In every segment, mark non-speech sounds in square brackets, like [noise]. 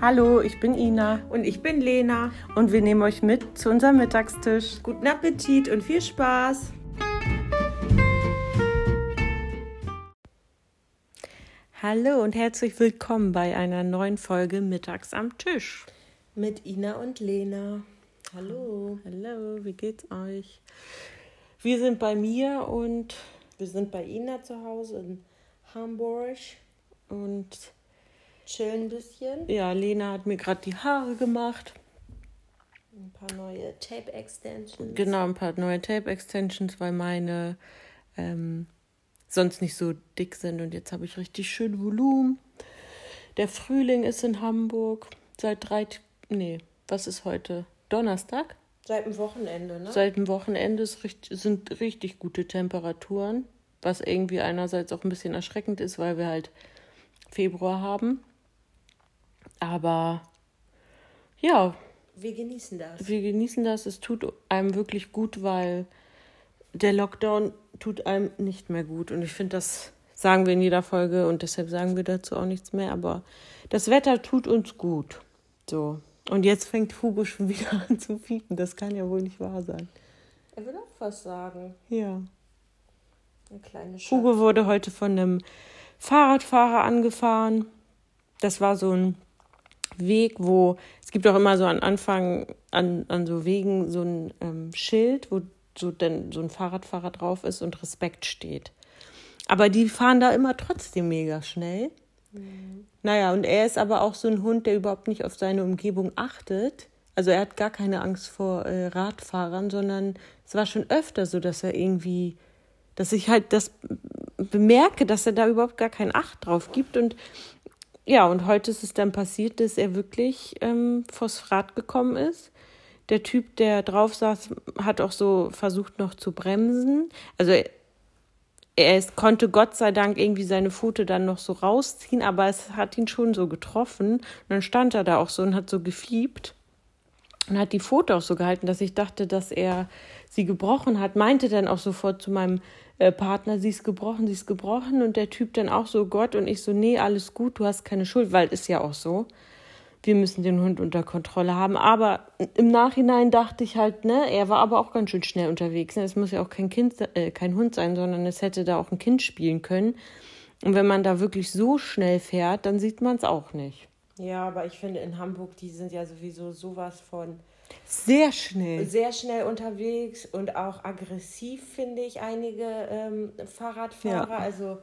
Hallo, ich bin Ina Und ich bin Lena. und wir nehmen euch mit zu unserem Mittagstisch. Guten Appetit und viel Spaß. Hallo und herzlich willkommen bei einer neuen Folge Mittags am Tisch. Mit Ina und Lena. Hallo. Hallo, wie geht's euch? Wir sind bei mir und, Wir sind bei Ina zu Hause in Hamburg. und Chillen ein bisschen. ja, Lena hat mir gerade die Haare gemacht. Ein paar neue Tape-Extensions. Genau, ein paar neue Tape-Extensions, weil meine ähm, sonst nicht so dick sind. Und jetzt habe ich richtig schön Volumen. Der Frühling ist in Hamburg seit drei, nee, was ist heute? Donnerstag? Seit dem Wochenende, ne? Seit dem Wochenende sind richtig gute Temperaturen, was irgendwie einerseits auch ein bisschen erschreckend ist, weil wir halt Februar haben. Aber ja, Wir genießen das. wir genießen das. Es tut einem wirklich gut, weil der Lockdown tut einem nicht mehr gut. Und ich finde, das sagen wir in jeder Folge und deshalb sagen wir dazu auch nichts mehr. Aber das Wetter tut uns gut. So. Und jetzt fängt Hugo schon [laughs] wieder an zu fiepen. Das kann ja wohl nicht wahr sein. Er will auch was sagen. Ja. Eine kleine Schatz. Hugo wurde heute von einem Fahrradfahrer angefahren. Das war so ein Weg, wo es gibt auch immer so am Anfang an, an so Wegen so ein ähm, Schild, wo so, denn, so ein Fahrradfahrer drauf ist und Respekt steht. Aber die fahren da immer trotzdem mega schnell. Naja, und er ist aber auch so ein Hund, der überhaupt nicht auf seine Umgebung achtet. Also er hat gar keine Angst vor äh, Radfahrern, sondern es war schon öfter so, dass er irgendwie, dass ich halt das bemerke, dass er da überhaupt gar keinen Acht drauf gibt. Und ja, und heute ist es dann passiert, dass er wirklich ähm, Rad gekommen ist. Der Typ, der drauf saß, hat auch so versucht noch zu bremsen. Also er, er ist, konnte Gott sei Dank irgendwie seine Pfote dann noch so rausziehen, aber es hat ihn schon so getroffen. Und dann stand er da auch so und hat so gefiebt und hat die Pfote auch so gehalten, dass ich dachte, dass er sie gebrochen hat. Meinte dann auch sofort zu meinem äh, Partner, sie ist gebrochen, sie ist gebrochen. Und der Typ dann auch so, Gott. Und ich so, nee, alles gut, du hast keine Schuld, weil ist ja auch so. Wir müssen den Hund unter Kontrolle haben. Aber im Nachhinein dachte ich halt, ne, er war aber auch ganz schön schnell unterwegs. Ne? Es muss ja auch kein Kind, äh, kein Hund sein, sondern es hätte da auch ein Kind spielen können. Und wenn man da wirklich so schnell fährt, dann sieht man es auch nicht. Ja, aber ich finde in Hamburg, die sind ja sowieso sowas von Sehr schnell. sehr schnell unterwegs und auch aggressiv, finde ich, einige ähm, Fahrradfahrer. Ja. Also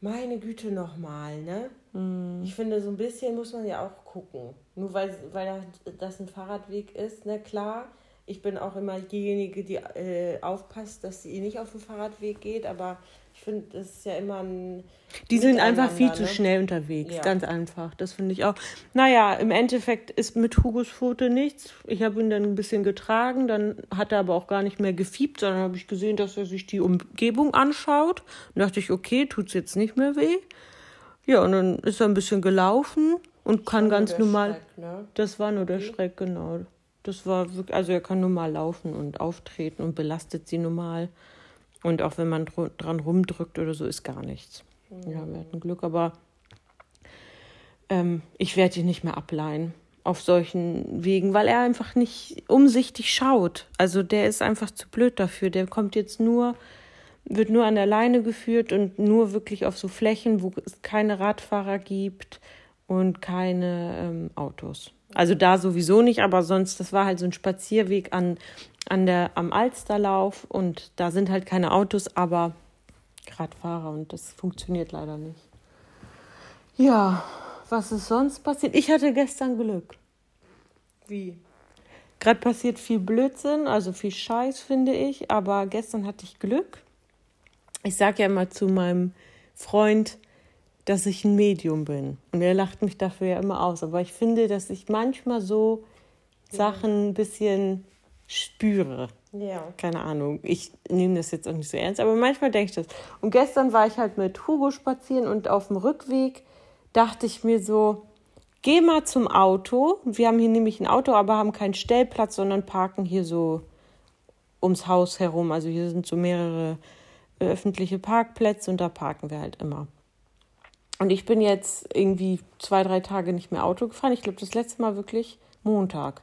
meine Güte nochmal, ne? Mhm. Ich finde, so ein bisschen muss man ja auch gucken. Nur weil, weil das- das ein Fahrradweg ist, ne, klar. Ich bin auch immer diejenige, die äh, aufpasst, dass sie nicht auf den Fahrradweg geht, aber ich finde, das ist ja immer ein. Die sind einfach viel Miteinander, zu ne? schnell unterwegs, Ja. ganz einfach. Das finde ich auch. Naja, im Endeffekt ist mit Hugos Foto nichts. Ich habe ihn dann ein bisschen getragen, dann hat er aber auch gar nicht mehr gefiebt, sondern habe ich gesehen, dass er sich die Umgebung anschaut. Und dachte ich, okay, tut's jetzt nicht mehr weh. Ja, und dann ist er ein bisschen gelaufen und kann nur ganz der normal. Schreck, ne? Das war nur der Schreck, genau. Das war wirklich, also er kann normal laufen und auftreten und belastet sie normal. Und auch wenn man dr dran rumdrückt oder so, ist gar nichts. Ja, wir hatten Glück, aber ähm, ich werde ihn nicht mehr ableihen auf solchen Wegen, weil er einfach nicht umsichtig schaut. Also der ist einfach zu blöd dafür. Der kommt jetzt nur, wird nur an der Leine geführt und nur wirklich auf so Flächen, wo es keine Radfahrer gibt und keine ähm, Autos. Also da sowieso nicht, aber sonst, das war halt so ein Spazierweg an, an der, am Alsterlauf und da sind halt keine Autos, aber Radfahrer und das funktioniert leider nicht. Ja, was ist sonst passiert? Ich hatte gestern Glück. Wie? Gerade passiert viel Blödsinn, also viel Scheiß, finde ich, aber gestern hatte ich Glück. Ich sage ja immer zu meinem Freund, dass ich ein Medium bin. Und er lacht mich dafür ja immer aus. Aber ich finde, dass ich manchmal so Sachen ein bisschen spüre. Ja. Keine Ahnung. Ich nehme das jetzt auch nicht so ernst, aber manchmal denke ich das. Und gestern war ich halt mit Hugo spazieren und auf dem Rückweg dachte ich mir so, geh mal zum Auto. Wir haben hier nämlich ein Auto, aber haben keinen Stellplatz, sondern parken hier so ums Haus herum. Also hier sind so mehrere öffentliche Parkplätze und da parken wir halt immer. Und ich bin jetzt irgendwie zwei, drei Tage nicht mehr Auto gefahren. Ich glaube, das letzte Mal wirklich Montag.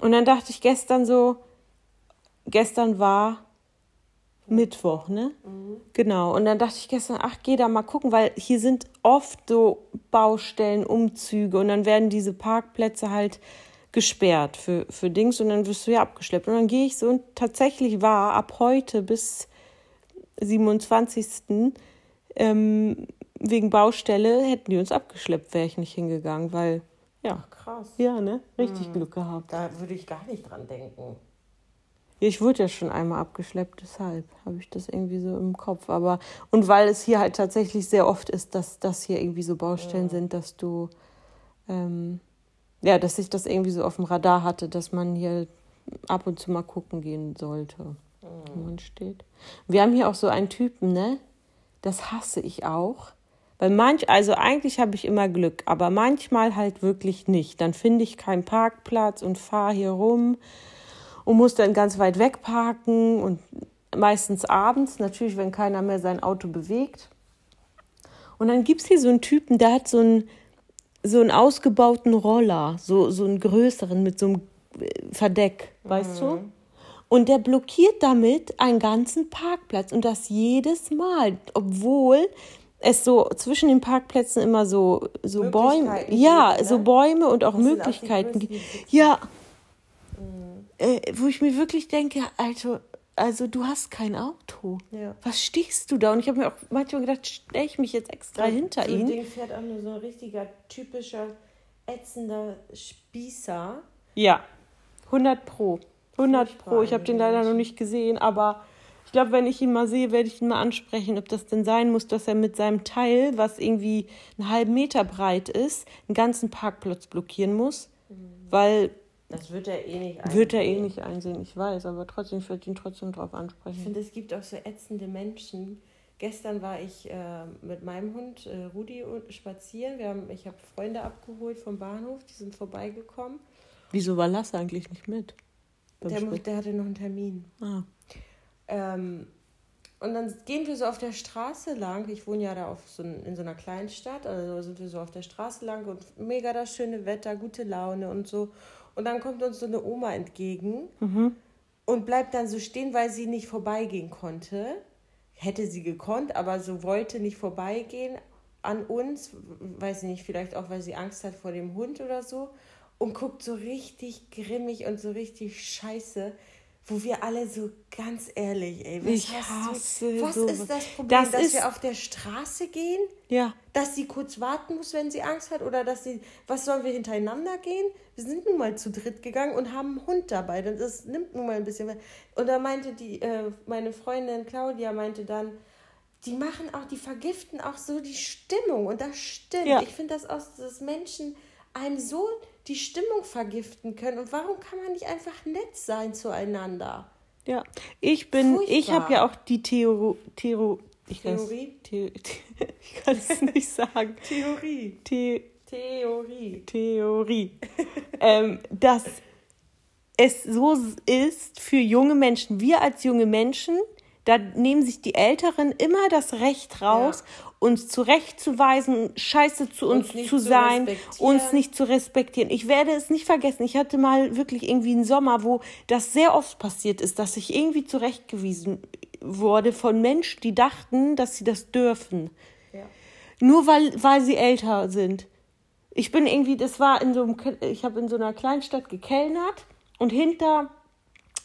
Und dann dachte ich gestern so, gestern war Mittwoch, ne? Mhm. Genau. Und dann dachte ich gestern, ach, geh da mal gucken, weil hier sind oft so Baustellen, Umzüge und dann werden diese Parkplätze halt gesperrt für, für Dings und dann wirst du ja abgeschleppt. Und dann gehe ich so und tatsächlich war ab heute bis 27. Ähm, wegen Baustelle hätten die uns abgeschleppt, wäre ich nicht hingegangen, weil ja. Ach, krass. Ja, ne? Richtig mhm. Glück gehabt. Da würde ich gar nicht dran denken. Ich wurde ja schon einmal abgeschleppt, deshalb habe ich das irgendwie so im Kopf. Aber und weil es hier halt tatsächlich sehr oft ist, dass das hier irgendwie so Baustellen ja. sind, dass du ähm, ja, dass ich das irgendwie so auf dem Radar hatte, dass man hier ab und zu mal gucken gehen sollte, wo man steht. Wir haben hier auch so einen Typen, ne? Das hasse ich auch. Weil manch, also eigentlich habe ich immer Glück, aber manchmal halt wirklich nicht. Dann finde ich keinen Parkplatz und fahre hier rum und muss dann ganz weit weg parken und meistens abends, natürlich, wenn keiner mehr sein Auto bewegt. Und dann gibt es hier so einen Typen, der hat so einen, so einen ausgebauten Roller, so, so einen größeren mit so einem Verdeck, weißt mhm. du? Und der blockiert damit einen ganzen Parkplatz und das jedes Mal, obwohl es so zwischen den Parkplätzen immer so, so Bäume, ja, ne? so Bäume und auch Möglichkeiten gibt. Ja, mhm. äh, wo ich mir wirklich denke, also, also du hast kein Auto. Ja. Was stehst du da? Und ich habe mir auch manchmal gedacht, stelle ich mich jetzt extra ja, hinter so ihn. Ding fährt auch nur so ein richtiger, typischer, ätzender Spießer. Ja, 100 pro. 100 pro. Ich habe den leider noch nicht gesehen, aber glaube, wenn ich ihn mal sehe, werde ich ihn mal ansprechen, ob das denn sein muss, dass er mit seinem Teil, was irgendwie einen halben Meter breit ist, einen ganzen Parkplatz blockieren muss. Mhm. Weil. Das wird er eh nicht einsehen. Wird er eh nicht einsehen, ich weiß, aber trotzdem, ich werde ihn trotzdem drauf ansprechen. Ich finde, es gibt auch so ätzende Menschen. Gestern war ich äh, mit meinem Hund äh, Rudi spazieren. Wir haben, ich habe Freunde abgeholt vom Bahnhof, die sind vorbeigekommen. Wieso war Lasse eigentlich nicht mit? Der, der, hatte noch einen Termin. Ah. Ähm, und dann gehen wir so auf der Straße lang. Ich wohne ja da auf so in so einer kleinen Stadt, also sind wir so auf der Straße lang und mega das schöne Wetter, gute Laune und so. Und dann kommt uns so eine Oma entgegen mhm. und bleibt dann so stehen, weil sie nicht vorbeigehen konnte. Hätte sie gekonnt, aber so wollte nicht vorbeigehen an uns, weiß ich nicht, vielleicht auch, weil sie Angst hat vor dem Hund oder so. Und guckt so richtig grimmig und so richtig scheiße wo wir alle so ganz ehrlich, ey, was ich hasse du, was so ist das Problem, das dass ist, wir auf der Straße gehen? Ja. Dass sie kurz warten muss, wenn sie Angst hat oder dass sie, was sollen wir hintereinander gehen? Wir sind nun mal zu dritt gegangen und haben einen Hund dabei, das nimmt nun mal ein bisschen. Und da meinte die, äh, meine Freundin Claudia meinte dann, die machen auch, die vergiften auch so die Stimmung und das stimmt. Ja. Ich finde das auch, dass Menschen einem so die Stimmung vergiften können. Und warum kann man nicht einfach nett sein zueinander? Ja, ich bin, Furchtbar. ich habe ja auch die Theorie, Theorie, ich Theorie? The [laughs] ich kann es nicht sagen. Theorie. The Theorie. Theorie. ähm, dass es so ist für junge Menschen, wir als junge Menschen, da nehmen sich die Älteren immer das Recht raus, ja uns zurechtzuweisen, scheiße zu uns, uns zu sein, zu uns nicht zu respektieren. Ich werde es nicht vergessen. Ich hatte mal wirklich irgendwie einen Sommer, wo das sehr oft passiert ist, dass ich irgendwie zurechtgewiesen wurde von Menschen, die dachten, dass sie das dürfen. Ja. Nur weil, weil sie älter sind. Ich bin irgendwie, das war in so einem, ich habe in so einer Kleinstadt gekellnert und hinter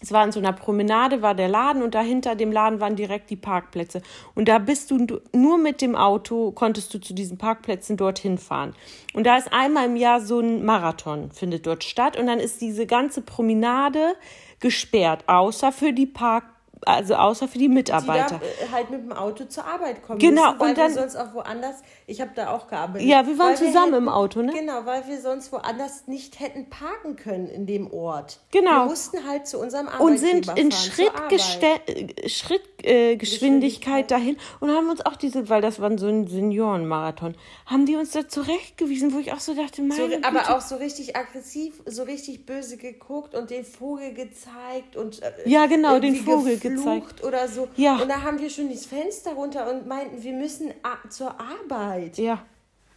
es war in so einer Promenade, war der Laden und dahinter dem Laden waren direkt die Parkplätze. Und da bist du nur mit dem Auto, konntest du zu diesen Parkplätzen dorthin fahren. Und da ist einmal im Jahr so ein Marathon, findet dort statt. Und dann ist diese ganze Promenade gesperrt, außer für die Parkplätze also außer für die Mitarbeiter. Die da halt mit dem Auto zur Arbeit kommen genau, müssen, und dann, sonst auch woanders, ich habe da auch gearbeitet. Ja, wir waren zusammen wir hätten, im Auto, ne? Genau, weil wir sonst woanders nicht hätten parken können in dem Ort. Genau. Wir mussten halt zu unserem Arbeitgeber Und sind in Schrittgeschwindigkeit Schritt, äh, Geschwindigkeit dahin und haben uns auch diese, weil das war so ein Seniorenmarathon, haben die uns da zurechtgewiesen, wo ich auch so dachte, meine so, Aber auch so richtig aggressiv, so richtig böse geguckt und den Vogel gezeigt und äh, Ja, genau, den Vogel gezeigt oder so. Ja. Und da haben wir schon das Fenster runter und meinten, wir müssen zur Arbeit. Ja.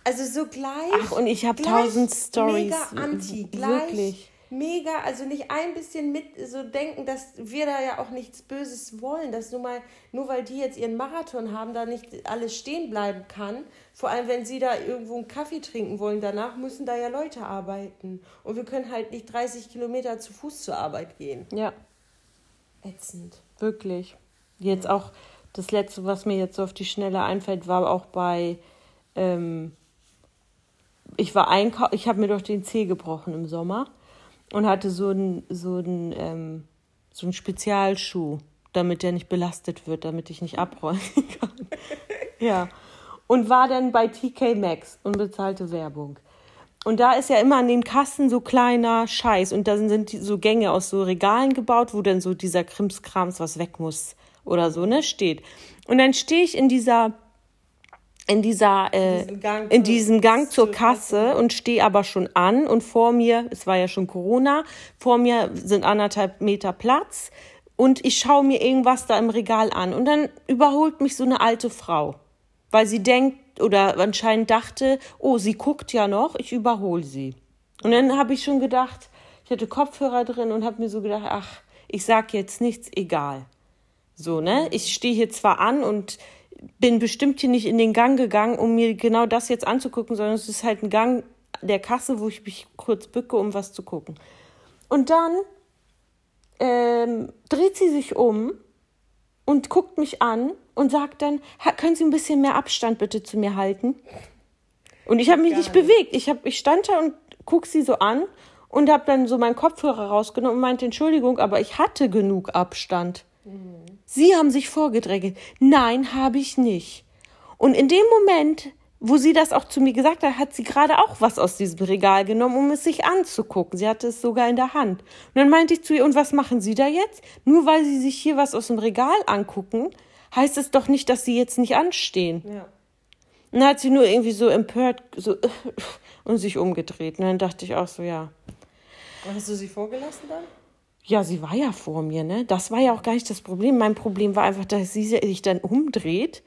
Also so gleich. Ach, und ich hab gleich tausend Stories. Mega anti, gleich. Wirklich. Mega, also nicht ein bisschen mit so denken, dass wir da ja auch nichts Böses wollen, dass nur mal, nur weil die jetzt ihren Marathon haben, da nicht alles stehen bleiben kann. Vor allem, wenn sie da irgendwo einen Kaffee trinken wollen, danach müssen da ja Leute arbeiten. Und wir können halt nicht 30 Kilometer zu Fuß zur Arbeit gehen. Ja, Ätzend. wirklich. Jetzt auch das letzte, was mir jetzt so auf die Schnelle einfällt, war auch bei. Ähm, ich war einkaufen, ich habe mir doch den Zeh gebrochen im Sommer und hatte so einen so einen, ähm, so einen Spezialschuh, damit der nicht belastet wird, damit ich nicht abrollen [laughs] kann. ja. Und war dann bei TK Maxx und bezahlte Werbung. Und da ist ja immer an den Kassen so kleiner Scheiß. Und da sind so Gänge aus so Regalen gebaut, wo dann so dieser Krimskrams, was weg muss oder so, ne, steht. Und dann stehe ich in dieser, in dieser, äh, Diesen Gang in diesem Gang zur zur Kasse und stehe aber schon an und vor mir, es war ja schon Corona, vor mir sind anderthalb Meter Platz und ich schaue mir irgendwas da im Regal an und dann überholt mich so eine alte Frau, weil sie denkt oder anscheinend dachte, oh, sie guckt ja noch, ich überhole sie. Und dann habe ich schon gedacht, ich hatte Kopfhörer drin und habe mir so gedacht, ach, ich sag jetzt nichts, egal. So, ne? Ich stehe hier zwar an und bin bestimmt hier nicht in den Gang gegangen, um mir genau das jetzt anzugucken, sondern es ist halt ein Gang der Kasse, wo ich mich kurz bücke, um was zu gucken. Und dann ähm, dreht sie sich um und guckt mich an und sagt dann, "Ha- können Sie ein bisschen mehr Abstand bitte zu mir halten? Und ich habe mich nicht bewegt. Ich, hab, ich stand da und guck sie so an und habe dann so meinen Kopfhörer rausgenommen und meinte, Entschuldigung, aber ich hatte genug Abstand. Sie haben sich vorgedrängelt. Nein, habe ich nicht. Und in dem Moment, wo sie das auch zu mir gesagt hat, hat sie gerade auch was aus diesem Regal genommen, um es sich anzugucken. Sie hatte es sogar in der Hand. Und dann meinte ich zu ihr, und was machen Sie da jetzt? Nur weil Sie sich hier was aus dem Regal angucken, heißt es doch nicht, dass Sie jetzt nicht anstehen. Ja. Und dann hat sie nur irgendwie so empört so und sich umgedreht. Und dann dachte ich auch so, ja. Hast du sie vorgelassen dann? Ja, sie war ja vor mir, ne? Das war ja auch gar nicht das Problem. Mein Problem war einfach, dass sie sich dann umdreht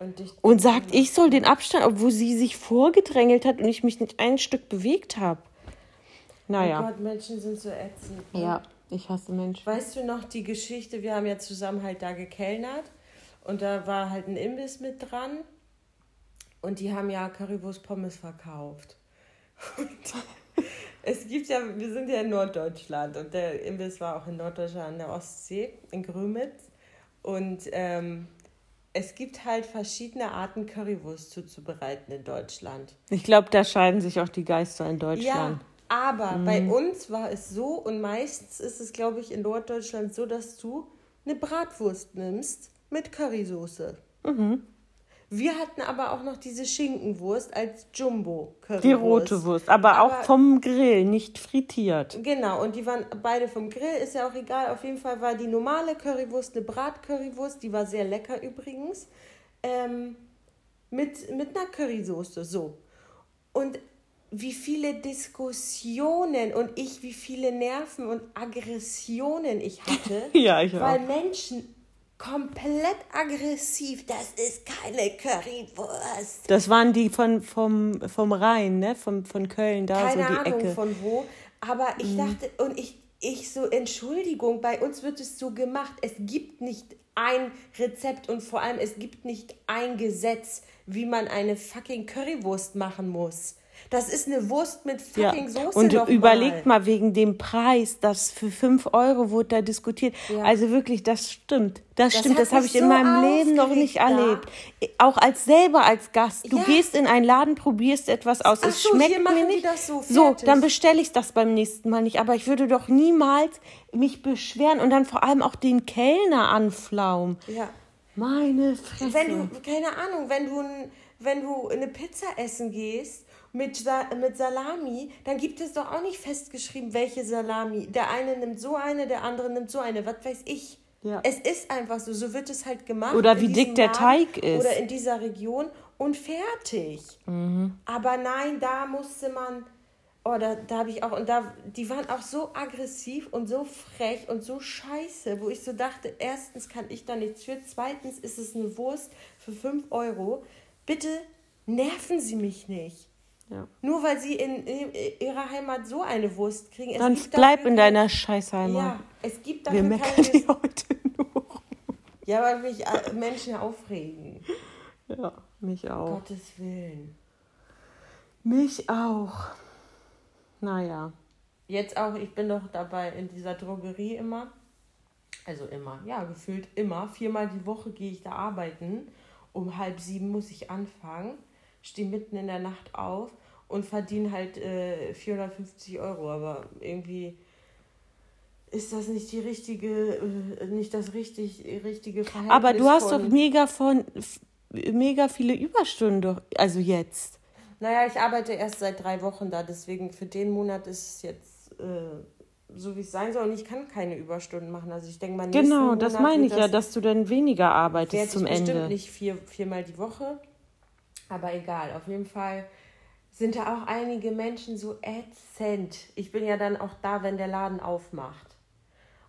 Und und sagt, ich soll den Abstand, obwohl sie sich vorgedrängelt hat und ich mich nicht ein Stück bewegt habe. Oh Naja. Gott, Menschen sind so ätzend. ne? Ja, ich hasse Menschen. Weißt du noch die Geschichte? Wir haben ja zusammen halt da gekellnert und da war halt ein Imbiss mit dran und die haben ja Currywurst Pommes verkauft. [laughs] Und es gibt ja, wir sind ja in Norddeutschland und der Imbiss war auch in Norddeutschland an der Ostsee, in Grömitz. Und ähm, es gibt halt verschiedene Arten, Currywurst zuzubereiten in Deutschland. Ich glaube, da scheiden sich auch die Geister in Deutschland. Ja, aber bei uns war es so und meistens ist es, glaube ich, in Norddeutschland so, dass du eine Bratwurst nimmst mit Currysoße. Wir hatten aber auch noch diese Schinkenwurst als Jumbo-Currywurst. Die rote Wurst, aber, auch Aber- vom Grill, nicht frittiert. Genau, und die waren beide vom Grill, ist ja auch egal. Auf jeden Fall war die normale Currywurst eine Bratcurrywurst, die war sehr lecker übrigens, ähm, mit, mit einer Currysoße, so. Und wie viele Diskussionen und ich, wie viele Nerven und Aggressionen ich hatte, [laughs] Ja, ich weil auch. Menschen komplett aggressiv, das ist keine Currywurst. Das waren die von, vom, vom Rhein, ne? Vom, von Köln, da keine so die Ahnung Ecke. Mhm. von wo. Aber ich dachte, und ich, ich so, Entschuldigung, bei uns wird es so gemacht. Es gibt nicht ein Rezept und vor allem es gibt nicht ein Gesetz, wie man eine fucking Currywurst machen muss. Das ist eine Wurst mit Ja. fucking Soße Und überlegt mal. mal wegen dem Preis, das für 5 Euro wurde da diskutiert. Ja. Also wirklich, das stimmt. Das, Das stimmt, das habe ich in so meinem Leben noch nicht da. erlebt. Auch als selber als Gast. Du Ja. gehst in einen Laden, probierst etwas aus, Ach es so, schmeckt mir nicht. das so, so, dann bestelle ich das beim nächsten Mal nicht. Aber ich würde doch niemals mich beschweren und dann vor allem auch den Kellner anflaumen. Ja. Meine Fresse. Wenn du, keine Ahnung, wenn du, wenn du eine Pizza essen gehst mit, Sa mit Salami, dann gibt es doch auch nicht festgeschrieben, welche Salami. Der eine nimmt so eine, der andere nimmt so eine, was weiß ich. Ja. Es ist einfach so, so wird es halt gemacht. Oder wie dick der Laden Teig ist. Oder in dieser Region und fertig. Mhm. Aber nein, da musste man, Oh, da, da habe ich auch, und da, die waren auch so aggressiv und so frech und so scheiße, wo ich so dachte, erstens kann ich da nichts für, zweitens ist es eine Wurst für 5 Euro. Bitte nerven Sie mich nicht. Ja. Nur weil sie in, in, ihrer Heimat so eine Wurst kriegen. Es Dann bleib in deiner Scheißheimat. Ja, es gibt dafür Wir meckern die heute nur. Ja, weil mich äh, Menschen aufregen. Ja, mich auch. Gottes Willen. Mich auch. Naja. Jetzt auch, ich bin doch dabei in dieser Drogerie immer. Also immer, ja, gefühlt immer. Viermal die Woche gehe ich da arbeiten. Um halb sieben muss ich anfangen. Stehe mitten in der Nacht auf und verdiene halt äh, 450 Euro. Aber irgendwie ist das nicht die richtige, äh, nicht das richtig, richtige Verhältnis. Aber du hast doch mega von mega viele Überstunden, also jetzt. Naja, ich arbeite erst seit drei Wochen da, deswegen für den Monat ist es jetzt äh, so, wie es sein soll. Und ich kann keine Überstunden machen. Also ich denke mal, Genau, das meine ich das, ja, dass du dann weniger arbeitest zum ich Ende. Bestimmt nicht vier, viermal die Woche. Aber egal, auf jeden Fall sind da auch einige Menschen so ätzend. Ich bin ja dann auch da, wenn der Laden aufmacht.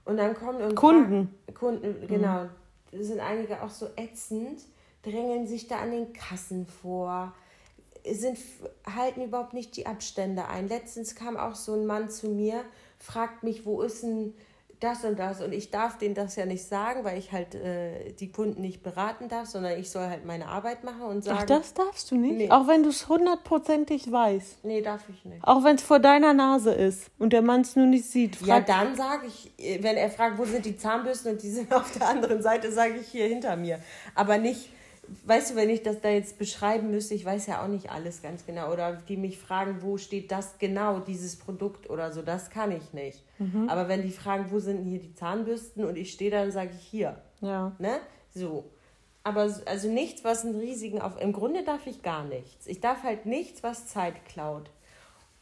Und dann kommen und Kunden. Kunden, genau. Mhm. sind einige auch so ätzend, drängeln sich da an den Kassen vor sind, halten überhaupt nicht die Abstände ein. Letztens kam auch so ein Mann zu mir, fragt mich, wo ist denn das und das? Und ich darf denen das ja nicht sagen, weil ich halt äh, die Kunden nicht beraten darf, sondern ich soll halt meine Arbeit machen und sagen. Ach, das darfst du nicht? Nee. Auch wenn du es hundertprozentig weißt. Nee, darf ich nicht. Auch wenn es vor deiner Nase ist und der Mann es nur nicht sieht. Ja, dann sage ich, wenn er fragt, wo sind die Zahnbürsten und die sind [laughs] auf der anderen Seite, sage ich hier hinter mir. Aber nicht weißt du, wenn ich das da jetzt beschreiben müsste, ich weiß ja auch nicht alles ganz genau. Oder die mich fragen, wo steht das genau, dieses Produkt oder so, das kann ich nicht. Mhm. Aber wenn die fragen, wo sind hier die Zahnbürsten und ich stehe da, dann sage ich hier. Ja. Ne? So. Aber also nichts, was einen riesigen auf. Im Grunde darf ich gar nichts. Ich darf halt nichts, was Zeit klaut.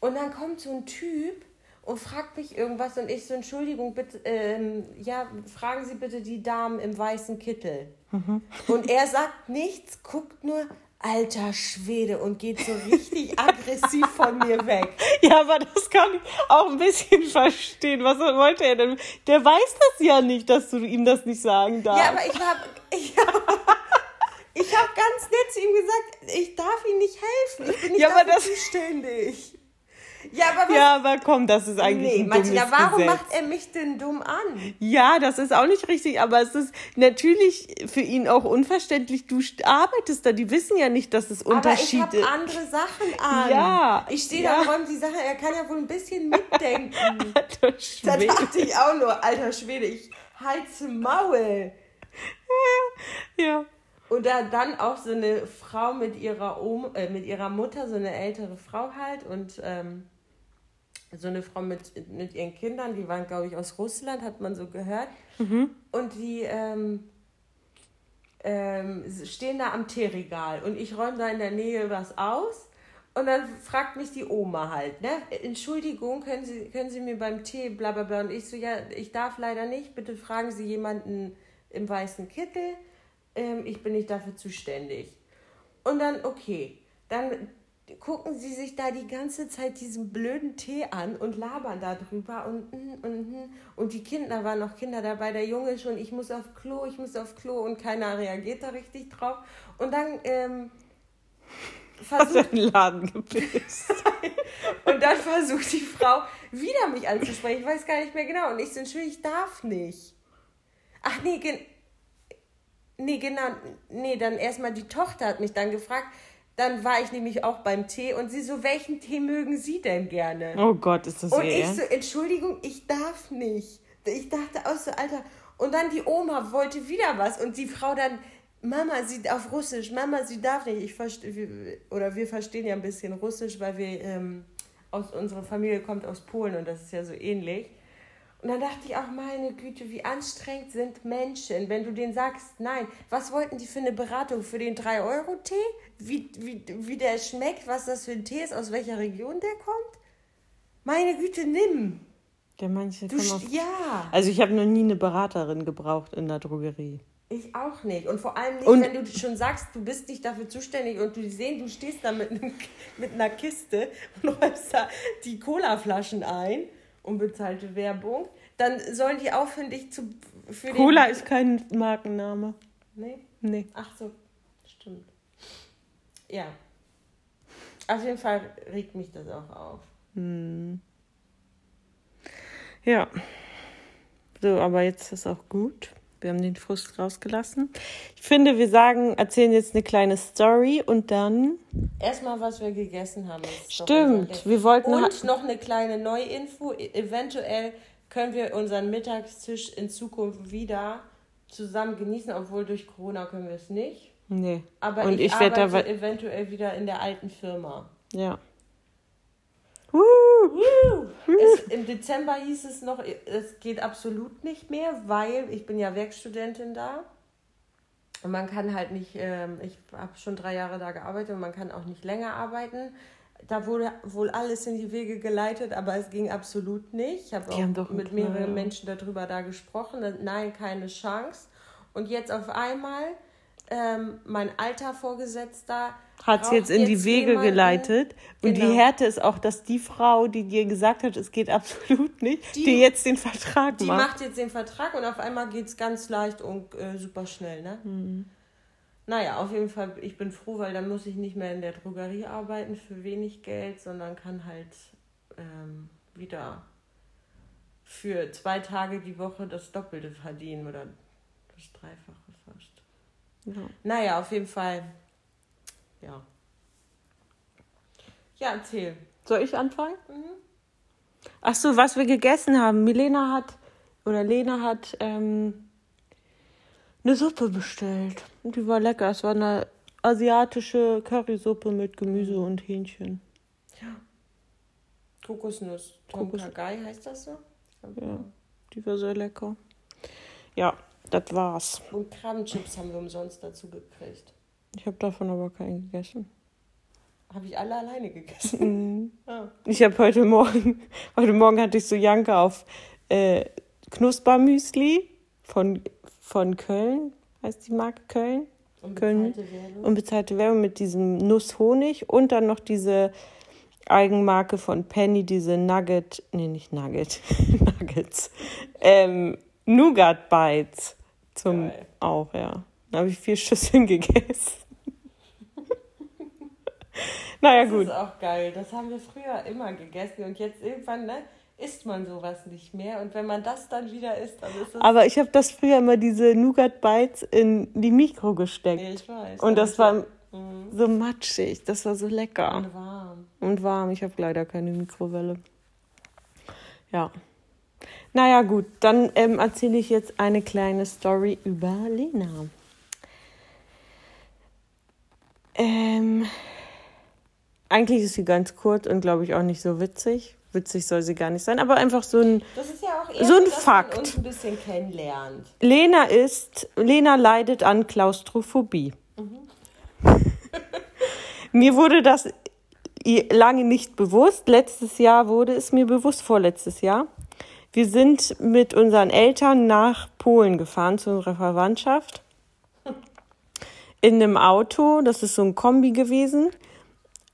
Und dann kommt so ein Typ und fragt mich irgendwas und ich so, Entschuldigung, bitte, ähm, ja, fragen Sie bitte die Damen im weißen Kittel. Mhm. Und er sagt nichts, guckt nur, alter Schwede und geht so richtig [laughs] aggressiv von mir weg. Ja, aber das kann ich auch ein bisschen verstehen. Was wollte er denn? Der weiß das ja nicht, dass du ihm das nicht sagen darfst. Ja, aber ich habe ich hab, ich hab ganz nett zu ihm gesagt, ich darf ihm nicht helfen. Ich bin nicht ja, aber das, zuständig. Ja, aber, ja, aber komm, das ist eigentlich nee, ein dummes Martina, warum Gesetz. macht er mich denn dumm an? Ja, das ist auch nicht richtig, aber es ist natürlich für ihn auch unverständlich. Du arbeitest da, die wissen ja nicht, dass es Unterschiede Aber ich habe andere Sachen an. Ja. Ich stehe ja. da und räume die Sachen, er kann ja wohl ein bisschen mitdenken. [laughs] alter Schwede. Da dachte ich auch nur, alter Schwede, ich heize Maul. ja. Und da dann auch so eine Frau mit ihrer, Oma, äh, mit ihrer Mutter, so eine ältere Frau halt und ähm, so eine Frau mit, mit ihren Kindern, die waren, glaube ich, aus Russland, hat man so gehört. Mhm. Und die ähm, ähm, stehen da am Teeregal und ich räume da in der Nähe was aus. Und dann fragt mich die Oma halt, ne? Entschuldigung, können Sie, können Sie mir beim Tee, bla bla bla. Und ich so, ja, ich darf leider nicht, bitte fragen Sie jemanden im weißen Kittel ähm, ich bin nicht dafür zuständig. Und dann, okay, dann gucken sie sich da die ganze Zeit diesen blöden Tee an und labern darüber und, und, und, und die Kinder waren noch Kinder dabei, der Junge schon, ich muss auf Klo, ich muss auf Klo und keiner reagiert da richtig drauf. Und dann ähm, versucht Laden gepisst. [laughs] und dann versucht die Frau wieder mich anzusprechen, ich weiß gar nicht mehr genau. Und ich so, Entschuldigung, ich darf nicht. Ach nee, Nee, genau. Nee, dann erstmal die Tochter hat mich dann gefragt. Dann war ich nämlich auch beim Tee und sie so, welchen Tee mögen Sie denn gerne? Oh Gott, ist das Und ich so, Entschuldigung, ich darf nicht. Ich dachte auch so, Alter. Und dann die Oma wollte wieder was und die Frau dann, Mama, sie auf Russisch, Mama, sie darf nicht. Ich verstehe, oder wir verstehen ja ein bisschen Russisch, weil wir ähm, aus unserer Familie kommt aus Polen und das ist ja so ähnlich. Und dann dachte ich auch, meine Güte, wie anstrengend sind Menschen, wenn du denen sagst, nein, was wollten die für eine Beratung? Für den 3-Euro-Tee? Wie, wie, wie der schmeckt, was das für ein Tee ist, aus welcher Region der kommt? Meine Güte, nimm. Der manche du, auf, Ja. Also ich habe noch nie eine Beraterin gebraucht in der Drogerie. Ich auch nicht. Und vor allem nicht, Und- wenn du schon sagst, du bist nicht dafür zuständig und du sehen, du stehst da mit, einem, [laughs] mit einer Kiste und räumst da die Colaflaschen ein, unbezahlte Werbung, dann sollen die aufhören, dich zu. Für Cola den, ist kein Markenname. Nee? Nee. Ach so, stimmt. Ja. Auf jeden Fall regt mich das auch auf. Ja. So, aber jetzt ist auch gut. Wir haben den Frust rausgelassen. Ich finde, wir sagen, erzählen jetzt eine kleine Story und dann. Erstmal, was wir gegessen haben. Stimmt, wir wollten Und noch eine kleine Neuinfo. E- Eventuell können wir unseren Mittagstisch in Zukunft wieder zusammen genießen, obwohl durch Corona können wir es nicht. Nee. Aber und ich, ich, werde arbeite da. eventuell wieder in der alten Firma. Ja. Es, Im Dezember hieß es noch, es geht absolut nicht mehr, weil ich bin ja Werkstudentin da. Und man kann halt nicht, ähm, ich habe schon drei Jahre da gearbeitet und man kann auch nicht länger arbeiten. Da wurde wohl alles in die Wege geleitet, aber es ging absolut nicht. Ich habe auch mit mehreren. Menschen darüber da gesprochen. Nein, keine Chance. Und jetzt auf einmal, ähm, mein alter Vorgesetzter Hat es jetzt in die Wege jemanden- geleitet. Und die Genau. Härte ist auch, dass die Frau, die dir gesagt hat, es geht [laughs] absolut nicht, die, Die- jetzt den Vertrag Die macht. macht jetzt den Vertrag und auf einmal geht es ganz leicht und äh, super schnell, ne? Mhm. Naja, auf jeden Fall, ich bin froh, weil dann muss ich nicht mehr in der Drogerie arbeiten für wenig Geld, sondern kann halt ähm, wieder für zwei Tage die Woche das Doppelte verdienen oder das Dreifache. Ja. Naja, auf jeden Fall, ja. Ja, erzähl. Soll ich anfangen? Ach so, was wir gegessen haben. Milena hat, oder Lena hat ähm, eine Suppe bestellt. Und die war lecker. Es war eine asiatische Currysuppe mit Gemüse und Hähnchen. Kokosnuss. Tom Kokos- Kagai heißt das so? Ja, die war sehr lecker. Ja, das war's. Und Krabbenchips haben wir umsonst dazu gekriegt. Ich habe davon aber keinen gegessen. Habe ich alle alleine gegessen. [laughs] Ah. Ich habe heute Morgen, [laughs] heute Morgen hatte ich so Janke auf äh, Knuspermüsli von, von Köln, heißt die Marke Köln. Und Können- bezahlte Werbung. Unbezahlte Werbung mit diesem Nusshonig und dann noch diese Eigenmarke von Penny, diese Nugget, nee, nicht Nugget, [laughs] Nuggets, ähm, Nougat Bites zum Geil. auch, ja. Da habe ich vier Schüsseln [laughs] gegessen. naja, Das gut. ist auch geil. Das haben wir früher immer gegessen und jetzt irgendwann ne, isst man sowas nicht mehr. Und wenn man das dann wieder isst, dann ist es. Aber ich habe das früher immer diese Nougat Bites in die Mikro gesteckt. Ich weiß. Und das war Mhm. so matschig, das war so lecker. Und warm. Und warm. Ich habe leider keine Mikrowelle. Ja. Naja, gut, dann ähm, erzähle ich jetzt eine kleine Story über Lena. Ähm, eigentlich ist sie ganz kurz und glaube ich auch nicht so witzig. Witzig soll sie gar nicht sein, aber einfach so ein. Ja So ein dass Fakt. ein. Lena ist, Lena leidet an Klaustrophobie. [laughs] mir wurde das lange nicht bewusst. Letztes Jahr wurde es mir bewusst, vorletztes Jahr. Wir sind mit unseren Eltern nach Polen gefahren zu unserer Verwandtschaft. In einem Auto, das ist so ein Kombi gewesen.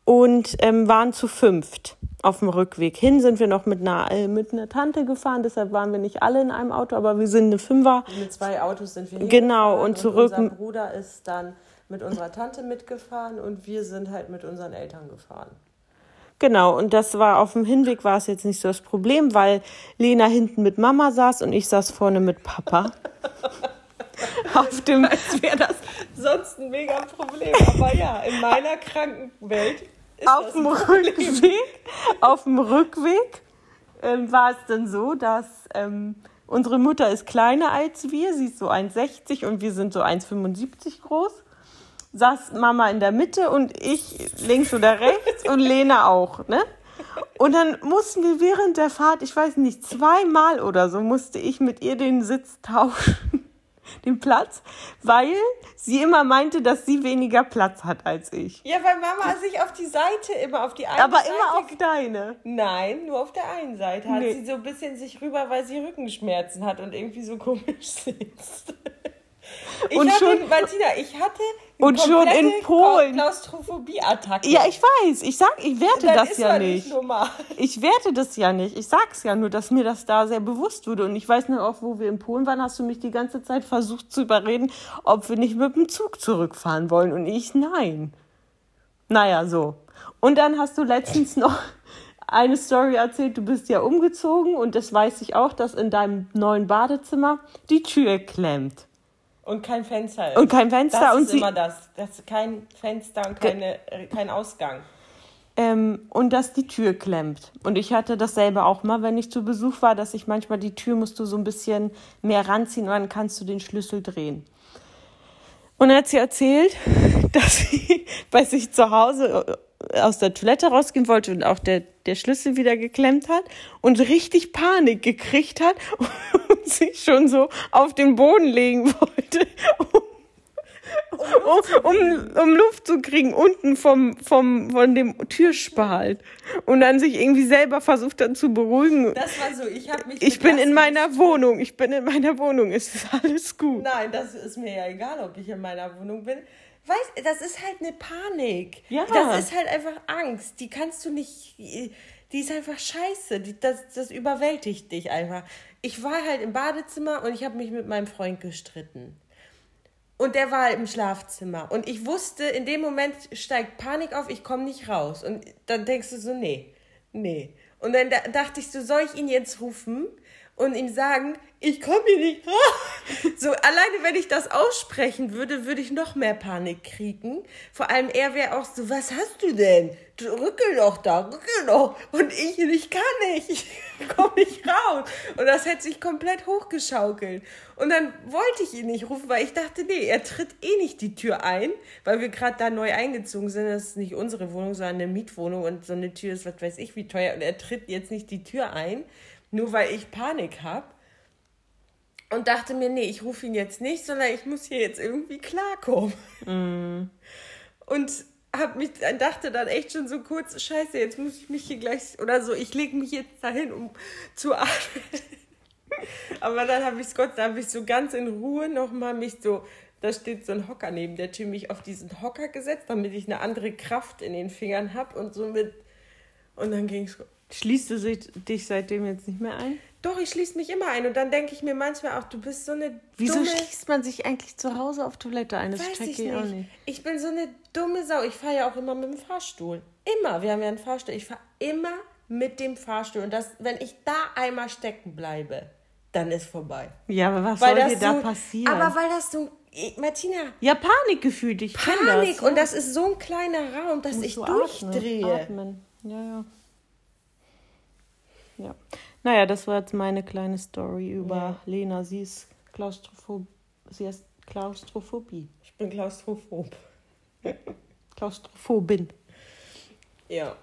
Und ähm, waren zu fünft auf dem Rückweg. Hin sind wir noch mit einer, äh, mit einer Tante gefahren, deshalb waren wir nicht alle in einem Auto, aber wir sind eine Fünfer. Mit zwei Autos sind wir Genau, und zurück- unser Bruder ist dann mit unserer Tante mitgefahren und wir sind halt mit unseren Eltern gefahren. Genau, und das war auf dem Hinweg war es jetzt nicht so das Problem, weil Lena hinten mit Mama saß und ich saß vorne mit Papa. [laughs] auf dem Als wäre das sonst ein mega Problem. Aber ja, in meiner kranken Welt ist auf das dem. Rückweg, auf dem Rückweg ähm, war es dann so, dass ähm, unsere Mutter ist kleiner als wir, sie ist so 1,60 und wir sind so 1,75 groß. Saß Mama in der Mitte und ich links oder rechts und Lena auch, ne? Und dann mussten wir während der Fahrt, ich weiß nicht, zweimal oder so, musste ich mit ihr den Sitz tauschen, [laughs] den Platz, weil sie immer meinte, dass sie weniger Platz hat als ich. Ja, weil Mama sich auf die Seite immer auf die eine Aber Seite immer auf deine. Nein, nur auf der einen Seite hat Nee. sie so ein bisschen sich rüber, weil sie Rückenschmerzen hat und irgendwie so komisch [laughs] sitzt. Ich und hatte, schon, Martina, ich hatte und schon in Polen Klaustrophobie-Attacke. Ja, ich weiß. Ich sag, ich werte Dann das ja nicht. nicht ich werte das ja nicht. Ich sag's ja nur, dass mir das da sehr bewusst wurde. Und ich weiß noch auch, wo wir in Polen waren, hast du mich die ganze Zeit versucht zu überreden, ob wir nicht mit dem Zug zurückfahren wollen. Und ich, nein. Naja, so. Und dann hast du letztens noch eine Story erzählt, du bist ja umgezogen und das weiß ich auch, dass in deinem neuen Badezimmer die Tür klemmt. Und kein Fenster ist. Und kein Fenster. Das und ist immer das. Das ist kein Fenster und keine, äh, kein Ausgang. Ähm, und dass die Tür klemmt. Und ich hatte dasselbe auch mal, wenn ich zu Besuch war, dass ich manchmal die Tür musst du so ein bisschen mehr ranziehen und dann kannst du den Schlüssel drehen. Und er hat sie erzählt, [laughs] dass sie bei sich zu Hause aus der Toilette rausgehen wollte und auch der, der Schlüssel wieder geklemmt hat und richtig Panik gekriegt hat [laughs] und sich schon so auf den Boden legen wollte, um, um, um, um Luft zu kriegen, unten vom, vom, von dem Türspalt. Und dann sich irgendwie selber versucht dann zu beruhigen. Das war so, ich habe mich. Ich bin in meiner Wohnung, ich bin in meiner Wohnung, es ist alles gut. Nein, das ist mir ja egal, ob ich in meiner Wohnung bin. Weißt, das ist halt eine Panik. Ja. Das ist halt einfach Angst. Die kannst du nicht. Die ist einfach scheiße. Die, das, das überwältigt dich einfach. Ich war halt im Badezimmer und ich habe mich mit meinem Freund gestritten. Und der war im Schlafzimmer. Und ich wusste, in dem Moment steigt Panik auf, ich komme nicht raus. Und dann denkst du so, nee, nee. Und dann dachte ich so, soll ich ihn jetzt rufen? Und ihm sagen, ich komme hier nicht So, alleine wenn ich das aussprechen würde, würde ich noch mehr Panik kriegen. Vor allem er wäre auch so, was hast du denn? Du rückel doch da, rückel doch. Und ich, ich kann nicht, ich [laughs] komme nicht raus. Und das hätte sich komplett hochgeschaukelt. Und dann wollte ich ihn nicht rufen, weil ich dachte, nee, er tritt eh nicht die Tür ein, weil wir gerade da neu eingezogen sind. Das ist nicht unsere Wohnung, sondern eine Mietwohnung und so eine Tür ist, was weiß ich, wie teuer. Und er tritt jetzt nicht die Tür ein nur weil ich Panik habe. Und dachte mir, nee, ich rufe ihn jetzt nicht, sondern ich muss hier jetzt irgendwie klarkommen. Mm. Und hab mich, dachte dann echt schon so kurz, scheiße, jetzt muss ich mich hier gleich, oder so, ich lege mich jetzt dahin, um zu atmen. [laughs] Aber dann habe ich es Gott, da habe ich so ganz in Ruhe nochmal mich so, da steht so ein Hocker neben der Tür, mich auf diesen Hocker gesetzt, damit ich eine andere Kraft in den Fingern habe und so mit, und dann ging es Schließt du dich seitdem jetzt nicht mehr ein? Doch, ich schließe mich immer ein. Und dann denke ich mir manchmal auch, du bist so eine Wieso dumme... schließt man sich eigentlich zu Hause auf Toilette ein? Das Weiß check ich nicht. auch nicht. Ich bin so eine dumme Sau. Ich fahre ja auch immer mit dem Fahrstuhl. Immer. Wir haben ja einen Fahrstuhl. Ich fahre immer mit dem Fahrstuhl. Und das, wenn ich da einmal stecken bleibe, dann ist vorbei. Ja, aber was weil soll dir da passieren? Aber weil das so Martina. Ja, Panikgefühl, ich Panik. Das. Und das ist so ein kleiner Raum, dass ich durchdrehe. Atmen. Ja, ja. Ja. Naja, das war jetzt meine kleine Story über ja. Lena. Sie ist Klaustrophob. Sie ist Klaustrophobie. Ich bin Klaustrophob. Klaustrophobin. Ja.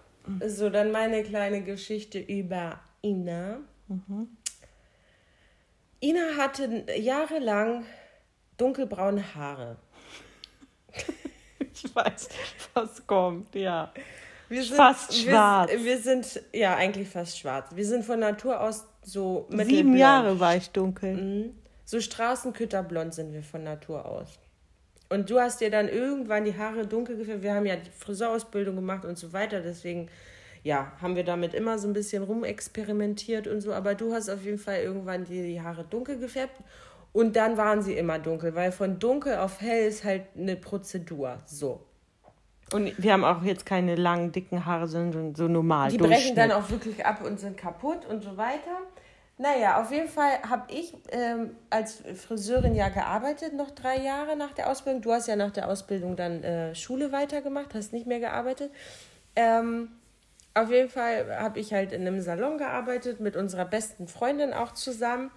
So, dann meine kleine Geschichte über Ina. Mhm. Ina hatte jahrelang dunkelbraune Haare. [laughs] ich weiß, was kommt, ja. Wir sind, fast schwarz. Wir, wir, sind, ja, eigentlich fast schwarz. Wir sind von Natur aus so mittelblond. Sieben Jahre war ich dunkel. Mhm. So Straßenkütterblond sind wir von Natur aus. Und du hast dir dann irgendwann die Haare dunkel gefärbt. Wir haben ja die Friseurausbildung gemacht und so weiter. Deswegen, ja, haben wir damit immer so ein bisschen rumexperimentiert und so. Aber du hast auf jeden Fall irgendwann dir die Haare dunkel gefärbt. Und dann waren sie immer dunkel, weil von dunkel auf hell ist halt eine Prozedur. So. Und wir haben auch jetzt keine langen, dicken Haare, sondern so normal. Die brechen dann auch wirklich ab und sind kaputt und so weiter. Naja, auf jeden Fall habe ich ähm, als Friseurin ja gearbeitet, noch drei Jahre nach der Ausbildung. Du hast ja nach der Ausbildung dann äh, Schule weitergemacht, hast nicht mehr gearbeitet. Ähm, auf jeden Fall habe ich halt in einem Salon gearbeitet, mit unserer besten Freundin auch zusammen.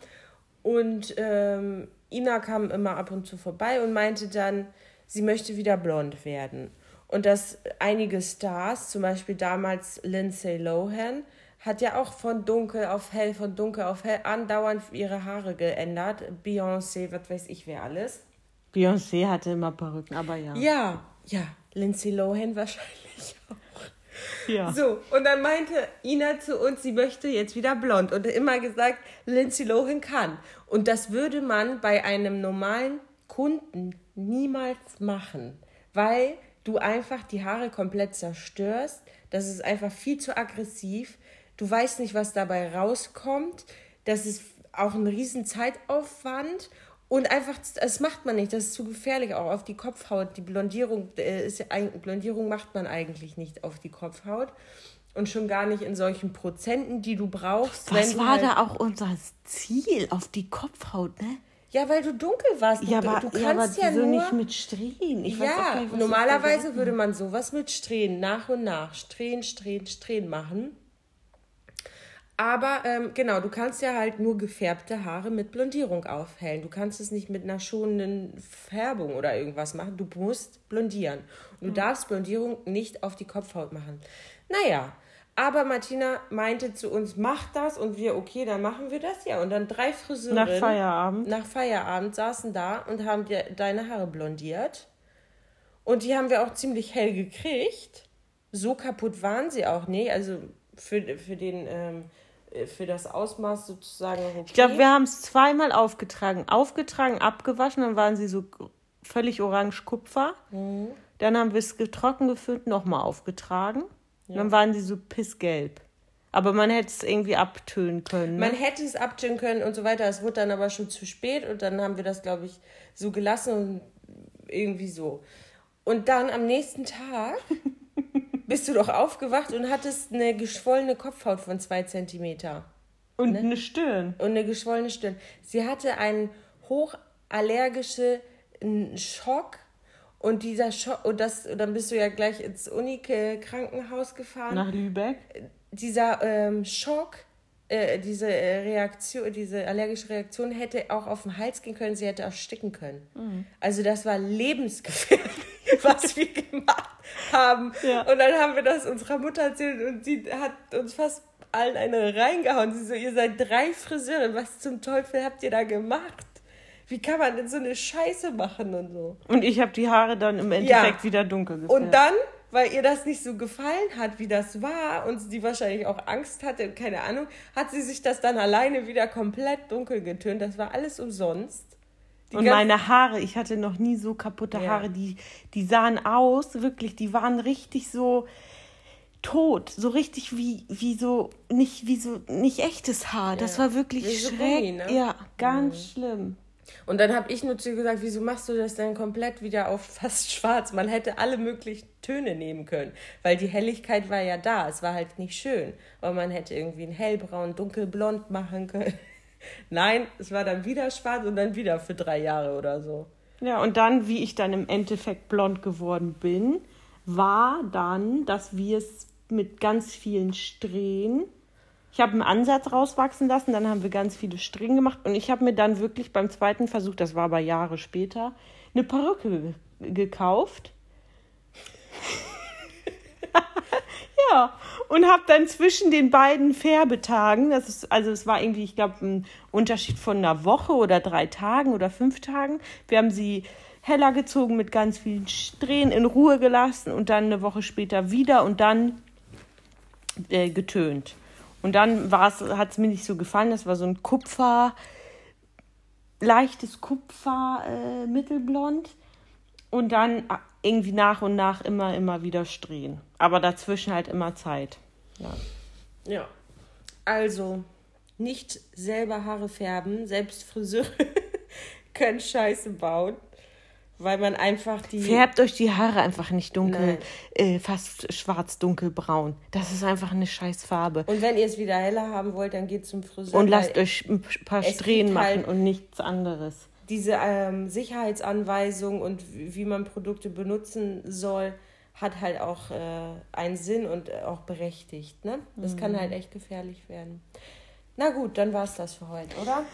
Und ähm, Ina kam immer ab und zu vorbei und meinte dann, sie möchte wieder blond werden. Und dass einige Stars, zum Beispiel damals Lindsay Lohan, hat ja auch von dunkel auf hell, von dunkel auf hell andauernd ihre Haare geändert. Beyoncé, was weiß ich wer alles. Beyoncé hatte immer Perücken, aber ja. Ja, ja. Lindsay Lohan wahrscheinlich [laughs] auch. Ja. So, und dann meinte Ina zu uns, sie möchte jetzt wieder blond und immer gesagt, Lindsay Lohan kann. Und das würde man bei einem normalen Kunden niemals machen, weil du einfach die Haare komplett zerstörst. Das ist einfach viel zu aggressiv. Du weißt nicht, was dabei rauskommt. Das ist auch ein riesen Zeitaufwand. Und einfach, das macht man nicht, das ist zu gefährlich auch auf die Kopfhaut. Die Blondierung, äh, ist, Blondierung macht man eigentlich nicht auf die Kopfhaut. Und schon gar nicht in solchen Prozenten, die du brauchst. Was war halt da auch unser Ziel auf die Kopfhaut, ne? Ja, weil du dunkel warst. Ja, aber, du ja, aber kannst ja, so nur... nicht mit Strähnen. Ich ja, nicht, normalerweise würde man sowas mit Strähnen nach und nach Strähnen, Strähnen, Strähnen machen. Aber ähm, genau, du kannst ja halt nur gefärbte Haare mit Blondierung aufhellen. Du kannst es nicht mit einer schonenden Färbung oder irgendwas machen. Du musst blondieren. Und du darfst Blondierung nicht auf die Kopfhaut machen. Naja, aber Martina meinte zu uns, mach das und wir, okay, dann machen wir das ja. Und dann drei Friseurinnen Nach Feierabend. nach Feierabend saßen da und haben dir deine Haare blondiert. Und die haben wir auch ziemlich hell gekriegt. So kaputt waren sie auch nicht. Also für, für, den, ähm, für das Ausmaß sozusagen okay. Ich glaube, wir haben es zweimal aufgetragen. Aufgetragen, abgewaschen, dann waren sie so völlig orange Kupfer. Mhm. Dann haben wir es getrocken gefüllt, nochmal aufgetragen. Dann waren sie so pissgelb. Aber man hätte es irgendwie abtönen können. Ne? Man hätte es abtönen können und so weiter. Es wurde dann aber schon zu spät und dann haben wir das, glaube ich, so gelassen und irgendwie so. Und dann am nächsten Tag [laughs] bist du doch aufgewacht und hattest eine geschwollene Kopfhaut von zwei Zentimeter. Und ne? eine Stirn. Und eine geschwollene Stirn. Sie hatte einen hochallergische Schock und dieser Schock, und das, und dann bist du ja gleich ins Unike-Krankenhaus gefahren. Nach Lübeck. Dieser ähm, Schock, äh, diese äh, Reaktion, diese allergische Reaktion hätte auch auf den Hals gehen können, sie hätte ersticken können. Mhm. Also das war lebensgefährlich, [laughs] was wir gemacht haben. Ja. Und dann haben wir das unserer Mutter erzählt und sie hat uns fast allen eine reingehauen. Sie so, ihr seid drei Friseure, was zum Teufel habt ihr da gemacht? Wie kann man denn so eine Scheiße machen und so? Und ich habe die Haare dann im Endeffekt wieder dunkel gefärbt. Und dann, weil ihr das nicht so gefallen hat, wie das war, und sie wahrscheinlich auch Angst hatte, keine Ahnung, hat sie sich das dann alleine wieder komplett dunkel getönt. Das war alles umsonst. Die und meine Haare, ich hatte noch nie so kaputte ja. Haare, die, die sahen aus, wirklich, die waren richtig so tot, so richtig wie, wie so, nicht, wie so, nicht echtes Haar. Ja. Das war wirklich wie Gummi, ne? Ja, ganz mhm. schlimm. Und dann habe ich nur zu ihr gesagt, wieso machst du das denn komplett wieder auf [laughs] fast schwarz? Man hätte alle möglichen Töne nehmen können, weil die Helligkeit war ja da. Es war halt nicht schön. Aber man hätte irgendwie ein hellbraun, dunkelblond machen können. [laughs] Nein, es war dann wieder schwarz und dann wieder für drei Jahre oder so. Ja, und dann, wie ich dann im Endeffekt blond geworden bin, war dann, dass wir es mit ganz vielen Strähnen ich habe einen Ansatz rauswachsen lassen, dann haben wir ganz viele Stringen gemacht und ich habe mir dann wirklich beim zweiten Versuch, das war aber Jahre später, eine Perücke gekauft. [laughs] ja, und habe dann zwischen den beiden Färbetagen, das ist, also es war irgendwie, ich glaube, ein Unterschied von einer Woche oder drei Tagen oder fünf Tagen. Wir haben sie heller gezogen mit ganz vielen Strähnen in Ruhe gelassen und dann eine Woche später wieder und dann äh, getönt. Und dann hat es mir nicht so gefallen. Das war so ein Kupfer, leichtes Kupfer, äh, mittelblond. Und dann äh, irgendwie nach und nach immer, immer wieder Strähnen. Aber dazwischen halt immer Zeit. Ja. Ja. Also, nicht selber Haare färben, selbst Friseure [laughs] können Scheiße bauen weil man einfach die. Färbt euch die Haare einfach nicht dunkel, äh, fast schwarz, dunkelbraun. Das ist einfach eine scheiß Farbe. Und wenn ihr es wieder heller haben wollt, dann geht zum Friseur. Und lasst euch ein paar Strähnen machen halt und nichts anderes. Diese ähm, Sicherheitsanweisung und wie man Produkte benutzen soll, hat halt auch äh, einen Sinn und äh, auch berechtigt. Ne? Das mhm. kann halt echt gefährlich werden. Na gut, dann war es das für heute, oder?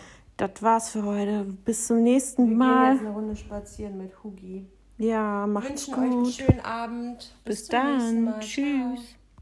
Das war's für heute. Bis zum nächsten Wir Mal. Wir gehen jetzt eine Runde spazieren mit Hugi. Ja, macht's Wünschen gut. euch einen schönen Abend. Bis, Bis dann. Tschüss. Ciao.